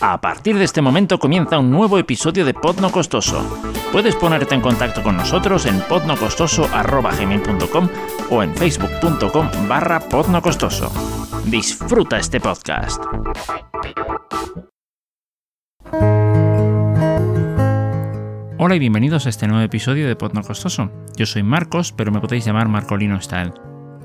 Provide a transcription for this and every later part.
A partir de este momento comienza un nuevo episodio de Pod No Costoso. Puedes ponerte en contacto con nosotros en podnocostoso.com o en facebook.com barra podnocostoso. Disfruta este podcast. Hola y bienvenidos a este nuevo episodio de Pod No Costoso. Yo soy Marcos, pero me podéis llamar Marcolino Style.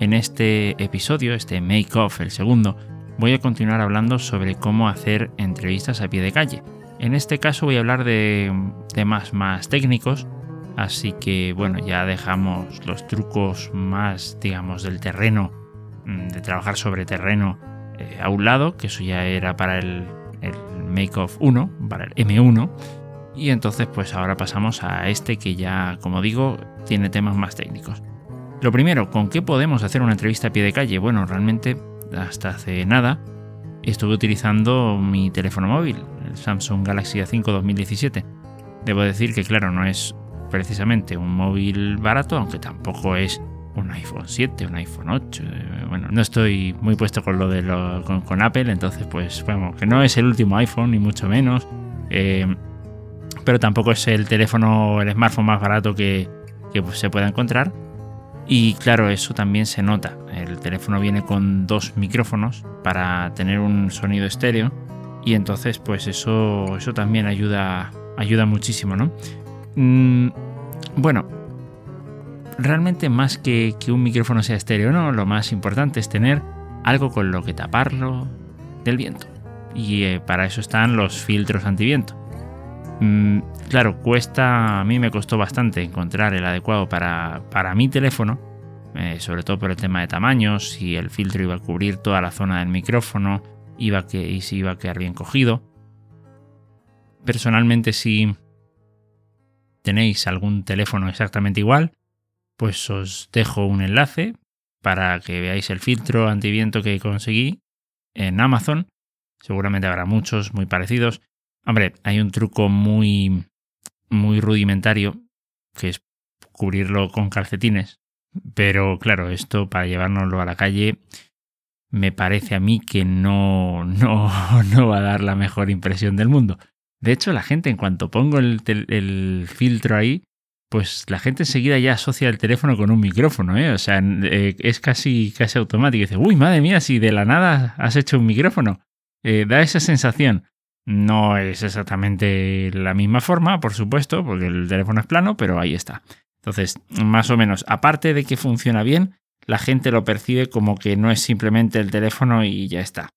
En este episodio, este Make Off, el segundo, voy a continuar hablando sobre cómo hacer entrevistas a pie de calle. En este caso voy a hablar de temas más técnicos, así que bueno, ya dejamos los trucos más, digamos, del terreno, mm, de trabajar sobre terreno eh, a un lado, que eso ya era para el, el Make-Off 1, para el M1, y entonces pues ahora pasamos a este que ya, como digo, tiene temas más técnicos. Lo primero, ¿con qué podemos hacer una entrevista a pie de calle? Bueno, realmente hasta hace nada estuve utilizando mi teléfono móvil, el Samsung Galaxy A5 2017. Debo decir que claro, no es precisamente un móvil barato, aunque tampoco es un iPhone 7, un iPhone 8. Eh, bueno, no estoy muy puesto con lo de con, Apple, entonces pues bueno, que no es el último iPhone ni mucho menos. Eh, pero tampoco es el teléfono, el smartphone más barato que, que pues, se pueda encontrar. Y claro, eso también se nota. El teléfono viene con dos micrófonos para tener un sonido estéreo y entonces pues eso, eso también ayuda, ayuda muchísimo, ¿no? Mm, bueno, realmente más que, que un micrófono sea estéreo, ¿no? Lo más importante es tener algo con lo que taparlo del viento. Y eh, para eso están los filtros antiviento. Mm, claro, cuesta, a mí me costó bastante encontrar el adecuado para, para mi teléfono, eh, sobre todo por el tema de tamaños, si el filtro iba a cubrir toda la zona del micrófono iba que, y si iba a quedar bien cogido. Personalmente, si tenéis algún teléfono exactamente igual, pues os dejo un enlace para que veáis el filtro antiviento que conseguí en Amazon. Seguramente habrá muchos muy parecidos. Hombre, hay un truco muy, muy rudimentario que es cubrirlo con calcetines. Pero claro, esto para llevárnoslo a la calle me parece a mí que no, no, no va a dar la mejor impresión del mundo. De hecho, la gente, en cuanto pongo el, el filtro ahí, pues la gente enseguida ya asocia el teléfono con un micrófono, ¿eh? O sea, eh, es casi, casi automático. dice, uy, madre mía, si de la nada has hecho un micrófono. Eh, da esa sensación. No es exactamente la misma forma, por supuesto, porque el teléfono es plano, pero ahí está. Entonces, más o menos, aparte de que funciona bien, la gente lo percibe como que no es simplemente el teléfono y ya está.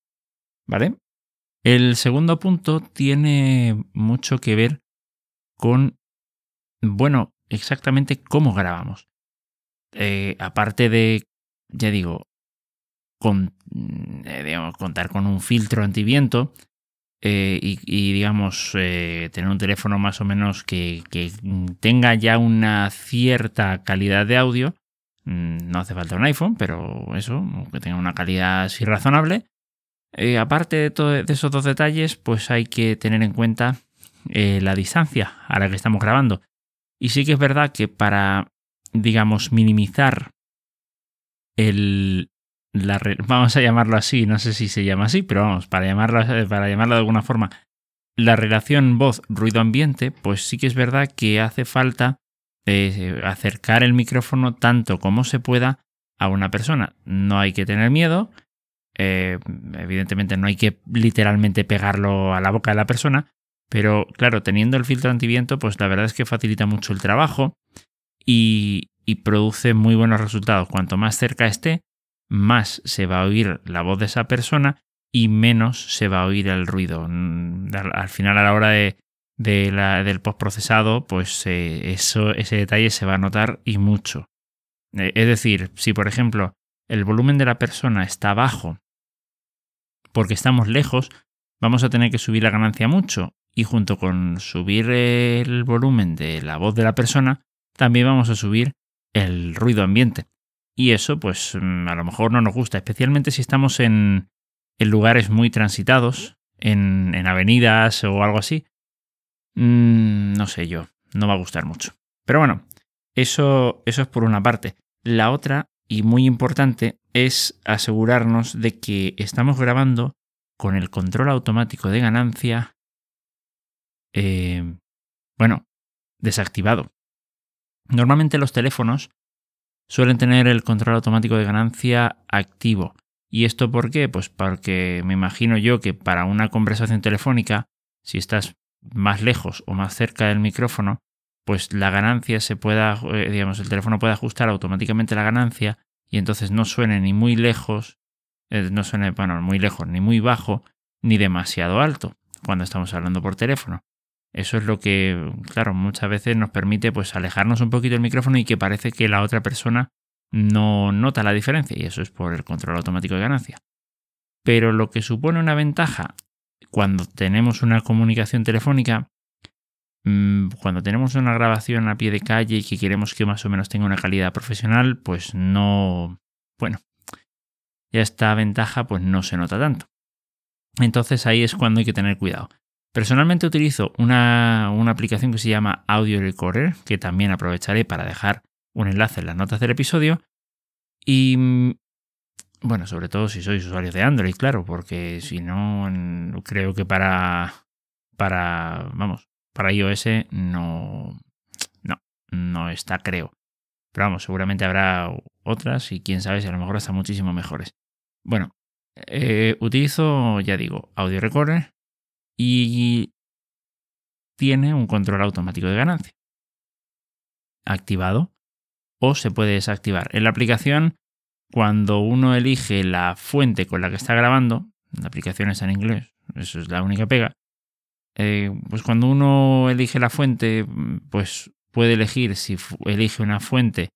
¿Vale? El segundo punto tiene mucho que ver con, bueno, exactamente cómo grabamos. Eh, aparte de, ya digo, con, eh, contar con un filtro antiviento, eh, y, digamos eh, tener un teléfono más o menos que, tenga ya una cierta calidad de audio. Mm, no hace falta un iPhone, pero eso, que tenga una calidad así razonable. Eh, aparte de, de esos dos detalles, pues hay que tener en cuenta la distancia a la que estamos grabando. Y sí que es verdad que para, digamos, minimizar el, vamos a llamarlo así, no sé si se llama así, pero vamos, para llamarlo, para llamarlo de alguna forma, la relación voz-ruido ambiente, pues sí que es verdad que hace falta eh, acercar el micrófono tanto como se pueda a una persona. No hay que tener miedo, eh, evidentemente no hay que literalmente pegarlo a la boca de la persona, pero claro, teniendo el filtro antiviento, pues la verdad es que facilita mucho el trabajo y produce muy buenos resultados. Cuanto más cerca esté, más se va a oír la voz de esa persona y menos se va a oír el ruido. Mm, al final, a la hora de, del postprocesado, pues eh, ese detalle se va a notar y mucho. Eh, es decir, si por ejemplo el volumen de la persona está bajo porque estamos lejos, vamos a tener que subir la ganancia mucho y junto con subir el volumen de la voz de la persona, también vamos a subir el ruido ambiente. Y eso, pues mm, a lo mejor no nos gusta, especialmente si estamos en, lugares muy transitados, en, avenidas o algo así. Mm, no sé yo, no va a gustar mucho. Pero bueno, eso, eso es por una parte. La otra, y muy importante, es asegurarnos de que estamos grabando con el control automático de ganancia, eh, bueno, desactivado. Normalmente los teléfonos suelen tener el control automático de ganancia activo. ¿Y esto por qué? Pues porque me imagino yo que para una conversación telefónica, si estás más lejos o más cerca del micrófono, pues la ganancia se pueda, eh, digamos, el teléfono puede ajustar automáticamente la ganancia y entonces no suene ni muy lejos, eh, no suene, bueno, muy lejos, ni muy bajo, ni demasiado alto cuando estamos hablando por teléfono. Eso es lo que, claro, muchas veces nos permite pues alejarnos un poquito del micrófono y que parece que la otra persona no nota la diferencia y eso es por el control automático de ganancia. Pero lo que supone una ventaja cuando tenemos una comunicación telefónica, mm, cuando tenemos una grabación a pie de calle y que queremos que más o menos tenga una calidad profesional, pues no, bueno, ya esta ventaja pues no se nota tanto. Entonces ahí es cuando hay que tener cuidado. Personalmente utilizo una, aplicación que se llama Audio Recorder, que también aprovecharé para dejar un enlace en las notas del episodio. Y mm, bueno, sobre todo si sois usuarios de Android, claro, porque si no, creo que para, para, vamos, para iOS no, no, no está, creo. Pero vamos, seguramente habrá otras y quién sabe si a lo mejor están muchísimo mejores. Bueno, eh, utilizo, ya digo, Audio Recorder y tiene un control automático de ganancia activado o se puede desactivar. En la aplicación, cuando uno elige la fuente con la que está grabando, la aplicación está en inglés, eso es la única pega, eh, pues cuando uno elige la fuente, pues puede elegir si elige una fuente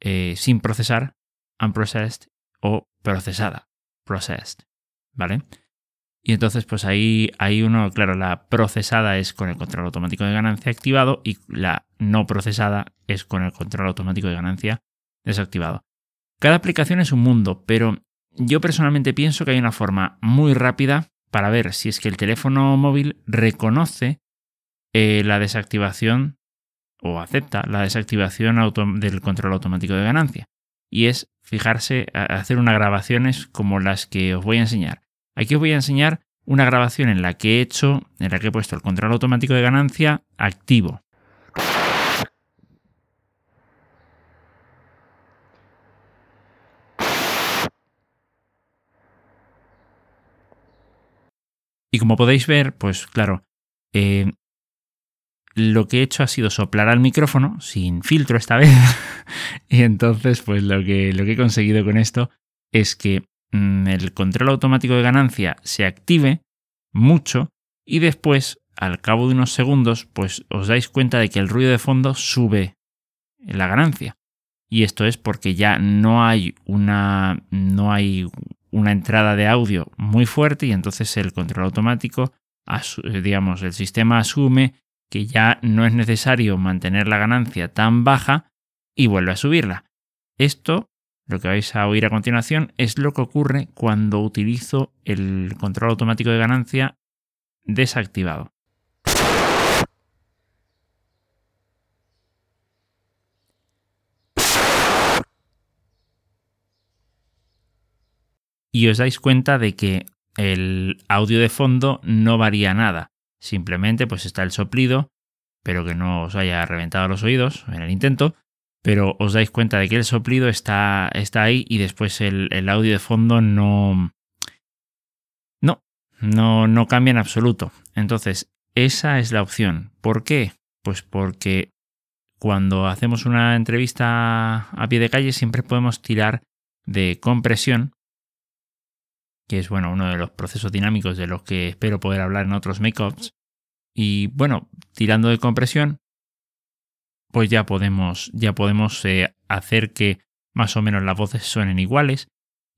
eh, sin procesar, unprocessed o procesada, processed, ¿vale? Y entonces, pues ahí hay uno, claro, la procesada es con el control automático de ganancia activado y la no procesada es con el control automático de ganancia desactivado. Cada aplicación es un mundo, pero yo personalmente pienso que hay una forma muy rápida para ver si es que el teléfono móvil reconoce eh, la desactivación o acepta la desactivación del control automático de ganancia. Y es fijarse, hacer unas grabaciones como las que os voy a enseñar. Aquí os voy a enseñar una grabación en la que he hecho, en la que he puesto el control automático de ganancia activo. Y como podéis ver, pues claro, eh, lo que he hecho ha sido soplar al micrófono, sin filtro esta vez. y entonces, pues lo que, lo que he conseguido con esto es que el control automático de ganancia se active mucho y después, al cabo de unos segundos, pues os dais cuenta de que el ruido de fondo sube la ganancia. Y esto es porque ya no hay una, no hay una entrada de audio muy fuerte y entonces el control automático, digamos, el sistema asume que ya no es necesario mantener la ganancia tan baja y vuelve a subirla. Esto lo que vais a oír a continuación es lo que ocurre cuando utilizo el control automático de ganancia desactivado. Y os dais cuenta de que el audio de fondo no varía nada. Simplemente pues está el soplido, pero que no os haya reventado los oídos en el intento pero os dais cuenta de que el soplido está, está ahí y después el, el, audio de fondo no, no, no, no cambia en absoluto. Entonces, esa es la opción. ¿Por qué? Pues porque cuando hacemos una entrevista a pie de calle siempre podemos tirar de compresión, que es bueno, uno de los procesos dinámicos de los que espero poder hablar en otros make-ups. Y bueno, tirando de compresión, pues ya podemos, ya podemos eh, hacer que más o menos las voces suenen iguales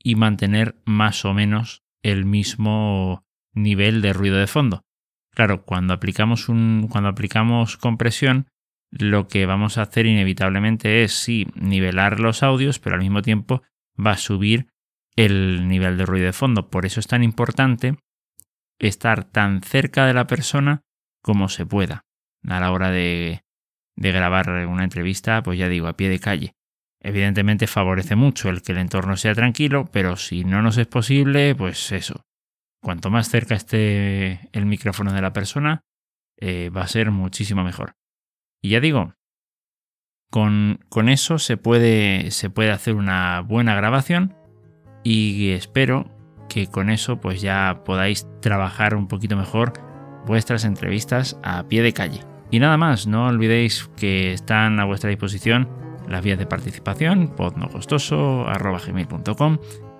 y mantener más o menos el mismo nivel de ruido de fondo. Claro, cuando aplicamos, un, cuando aplicamos compresión, lo que vamos a hacer inevitablemente es sí nivelar los audios, pero al mismo tiempo va a subir el nivel de ruido de fondo. Por eso es tan importante estar tan cerca de la persona como se pueda a la hora de, de grabar una entrevista, pues ya digo, a pie de calle. Evidentemente favorece mucho el que el entorno sea tranquilo, pero si no nos es posible, pues eso. cuanto más cerca esté el micrófono de la persona, eh, va a ser muchísimo mejor. Y ya digo, con, con eso se puede, se puede hacer una buena grabación y espero que con eso pues ya podáis trabajar un poquito mejor vuestras entrevistas a pie de calle. Y nada más, no olvidéis que están a vuestra disposición las vías de participación, podnocostoso.com,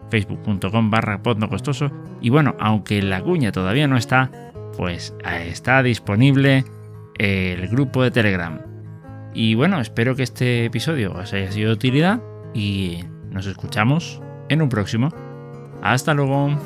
facebook.com barra podnocostoso y bueno, aunque la cuña todavía no está, pues está disponible el grupo de Telegram. Y bueno, espero que este episodio os haya sido de utilidad y nos escuchamos en un próximo. Hasta luego.